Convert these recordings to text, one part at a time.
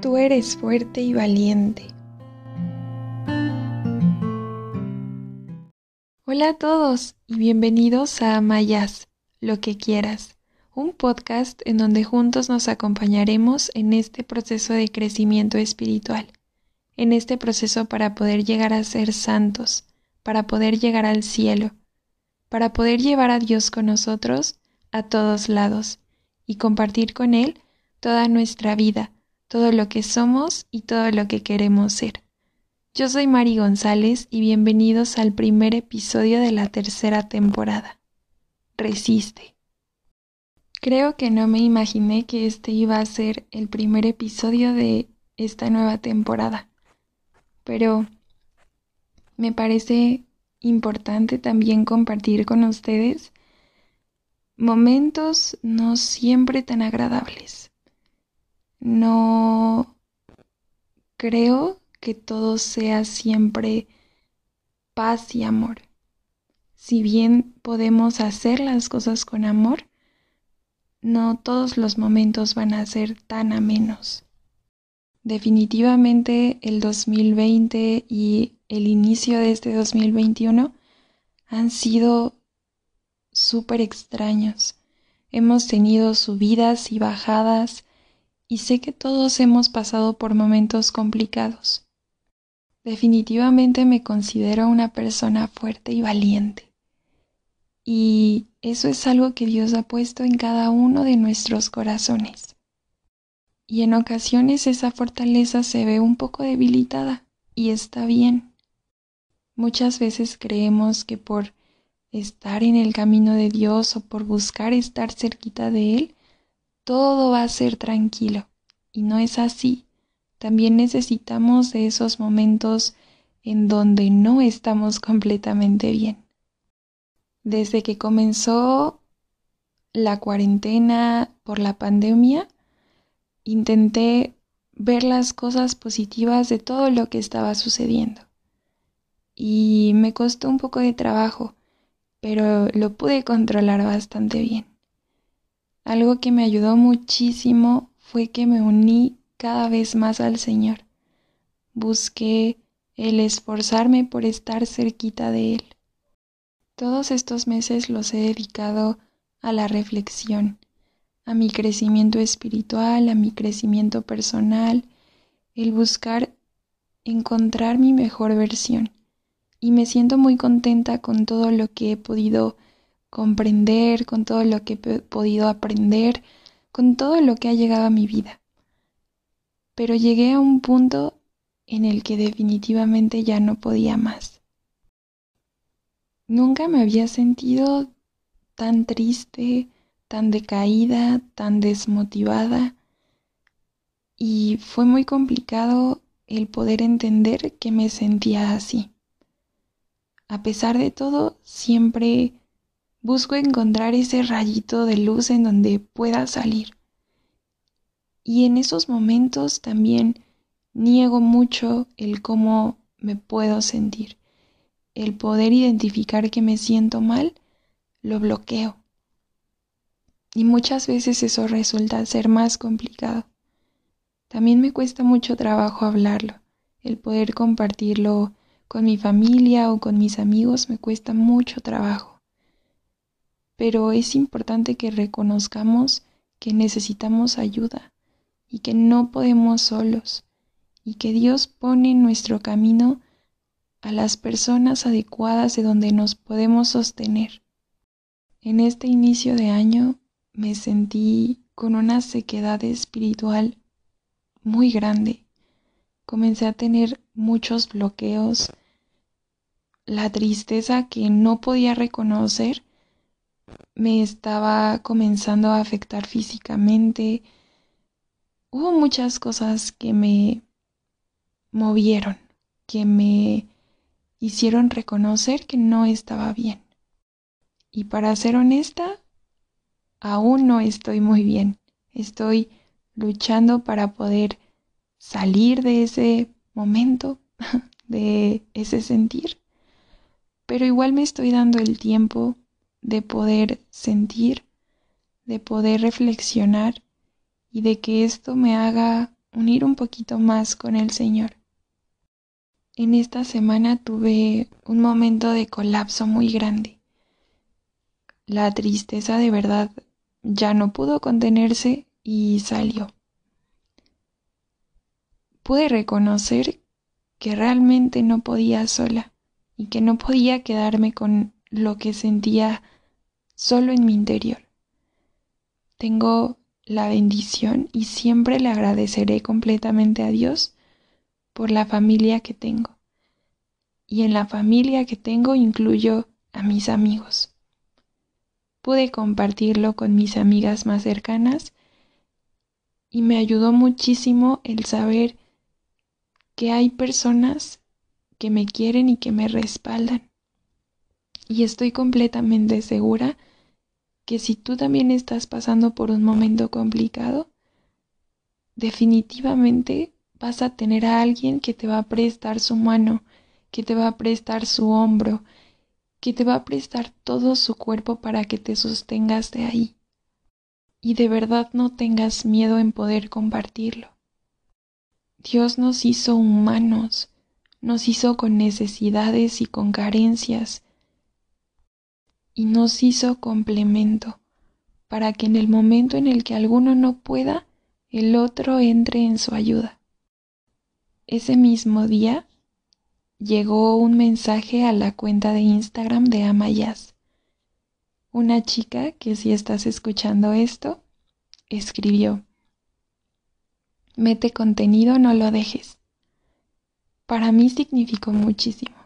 Tú eres fuerte y valiente. Hola a todos y bienvenidos a Mayas, lo que quieras, un podcast en donde juntos nos acompañaremos en este proceso de crecimiento espiritual, en este proceso para poder llegar a ser santos, para poder llegar al cielo, para poder llevar a Dios con nosotros a todos lados y compartir con Él toda nuestra vida todo lo que somos y todo lo que queremos ser. Yo soy Mari González y bienvenidos al primer episodio de la tercera temporada. Resiste. Creo que no me imaginé que este iba a ser el primer episodio de esta nueva temporada, pero me parece importante también compartir con ustedes momentos no siempre tan agradables no creo que todo sea siempre paz y amor. Si bien podemos hacer las cosas con amor, no todos los momentos van a ser tan amenos. Definitivamente el 2020 y el inicio de este 2021 han sido súper extraños. Hemos tenido subidas y bajadas, y sé que todos hemos pasado por momentos complicados. Definitivamente me considero una persona fuerte y valiente. Y eso es algo que Dios ha puesto en cada uno de nuestros corazones. Y en ocasiones esa fortaleza se ve un poco debilitada y está bien. Muchas veces creemos que por estar en el camino de Dios o por buscar estar cerquita de Él, todo va a ser tranquilo. Y no es así. También necesitamos de esos momentos en donde no estamos completamente bien. Desde que comenzó la cuarentena por la pandemia, intenté ver las cosas positivas de todo lo que estaba sucediendo. Y me costó un poco de trabajo, pero lo pude controlar bastante bien. Algo que me ayudó muchísimo fue que me uní cada vez más al Señor. Busqué el esforzarme por estar cerquita de Él. Todos estos meses los he dedicado a la reflexión, a mi crecimiento espiritual, a mi crecimiento personal, el buscar encontrar mi mejor versión. Y me siento muy contenta con todo lo que he podido comprender, con todo lo que he podido aprender, con todo lo que ha llegado a mi vida. Pero llegué a un punto en el que definitivamente ya no podía más. Nunca me había sentido tan triste, tan decaída, tan desmotivada y fue muy complicado el poder entender que me sentía así. A pesar de todo, siempre Busco encontrar ese rayito de luz en donde pueda salir. Y en esos momentos también niego mucho el cómo me puedo sentir. El poder identificar que me siento mal, lo bloqueo. Y muchas veces eso resulta ser más complicado. También me cuesta mucho trabajo hablarlo. El poder compartirlo con mi familia o con mis amigos me cuesta mucho trabajo pero es importante que reconozcamos que necesitamos ayuda y que no podemos solos y que Dios pone en nuestro camino a las personas adecuadas de donde nos podemos sostener. En este inicio de año me sentí con una sequedad espiritual muy grande. Comencé a tener muchos bloqueos, la tristeza que no podía reconocer me estaba comenzando a afectar físicamente. Hubo muchas cosas que me movieron, que me hicieron reconocer que no estaba bien. Y para ser honesta, aún no estoy muy bien. Estoy luchando para poder salir de ese momento, de ese sentir. Pero igual me estoy dando el tiempo de poder sentir, de poder reflexionar y de que esto me haga unir un poquito más con el Señor. En esta semana tuve un momento de colapso muy grande. La tristeza de verdad ya no pudo contenerse y salió. Pude reconocer que realmente no podía sola y que no podía quedarme con lo que sentía solo en mi interior. Tengo la bendición y siempre le agradeceré completamente a Dios por la familia que tengo. Y en la familia que tengo incluyo a mis amigos. Pude compartirlo con mis amigas más cercanas y me ayudó muchísimo el saber que hay personas que me quieren y que me respaldan. Y estoy completamente segura que si tú también estás pasando por un momento complicado, definitivamente vas a tener a alguien que te va a prestar su mano, que te va a prestar su hombro, que te va a prestar todo su cuerpo para que te sostengas de ahí. Y de verdad no tengas miedo en poder compartirlo. Dios nos hizo humanos, nos hizo con necesidades y con carencias, y nos hizo complemento, para que en el momento en el que alguno no pueda, el otro entre en su ayuda. Ese mismo día llegó un mensaje a la cuenta de Instagram de Amayas. Una chica que si estás escuchando esto, escribió, Mete contenido, no lo dejes. Para mí significó muchísimo.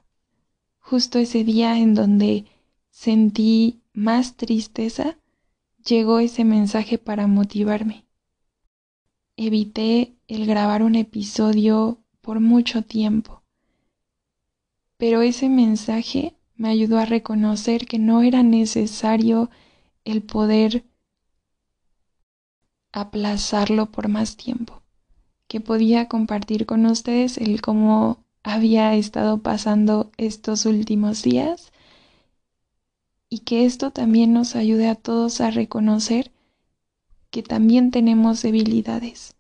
Justo ese día en donde sentí más tristeza, llegó ese mensaje para motivarme. Evité el grabar un episodio por mucho tiempo, pero ese mensaje me ayudó a reconocer que no era necesario el poder aplazarlo por más tiempo, que podía compartir con ustedes el cómo había estado pasando estos últimos días y que esto también nos ayude a todos a reconocer que también tenemos debilidades,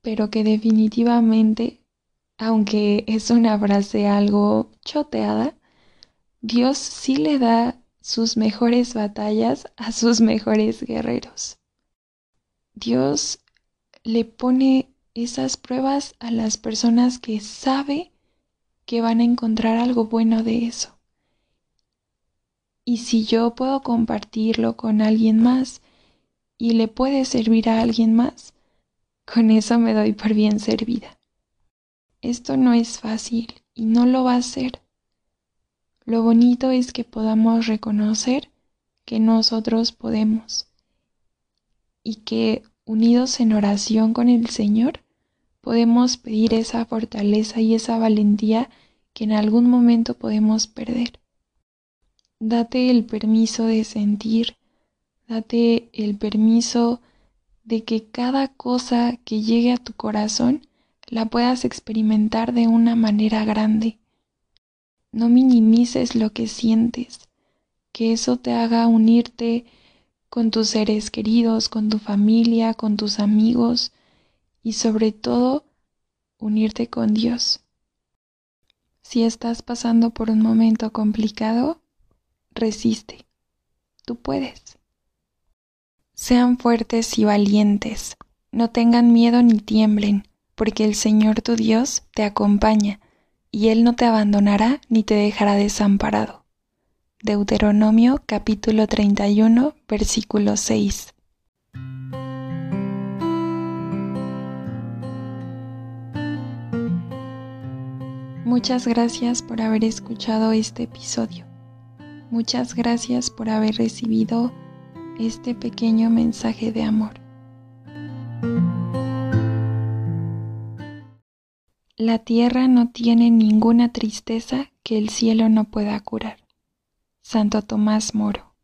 pero que definitivamente, aunque es una frase algo choteada, Dios sí le da sus mejores batallas a sus mejores guerreros. Dios le pone esas pruebas a las personas que sabe que van a encontrar algo bueno de eso. Y si yo puedo compartirlo con alguien más y le puede servir a alguien más, con eso me doy por bien servida. Esto no es fácil y no lo va a ser. Lo bonito es que podamos reconocer que nosotros podemos y que unidos en oración con el Señor podemos pedir esa fortaleza y esa valentía que en algún momento podemos perder. Date el permiso de sentir, date el permiso de que cada cosa que llegue a tu corazón la puedas experimentar de una manera grande. No minimices lo que sientes, que eso te haga unirte con tus seres queridos, con tu familia, con tus amigos y sobre todo unirte con Dios. Si estás pasando por un momento complicado, resiste. Tú puedes. Sean fuertes y valientes. No tengan miedo ni tiemblen, porque el Señor tu Dios te acompaña, y Él no te abandonará ni te dejará desamparado. Deuteronomio capítulo 31, versículo 6. Muchas gracias por haber escuchado este episodio. Muchas gracias por haber recibido este pequeño mensaje de amor. La tierra no tiene ninguna tristeza que el cielo no pueda curar. Santo Tomás Moro.